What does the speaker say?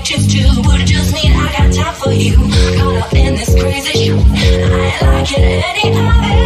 Make chips too. Would just need, I got time for you? Caught up in this crazy shit. I ain't like it any other.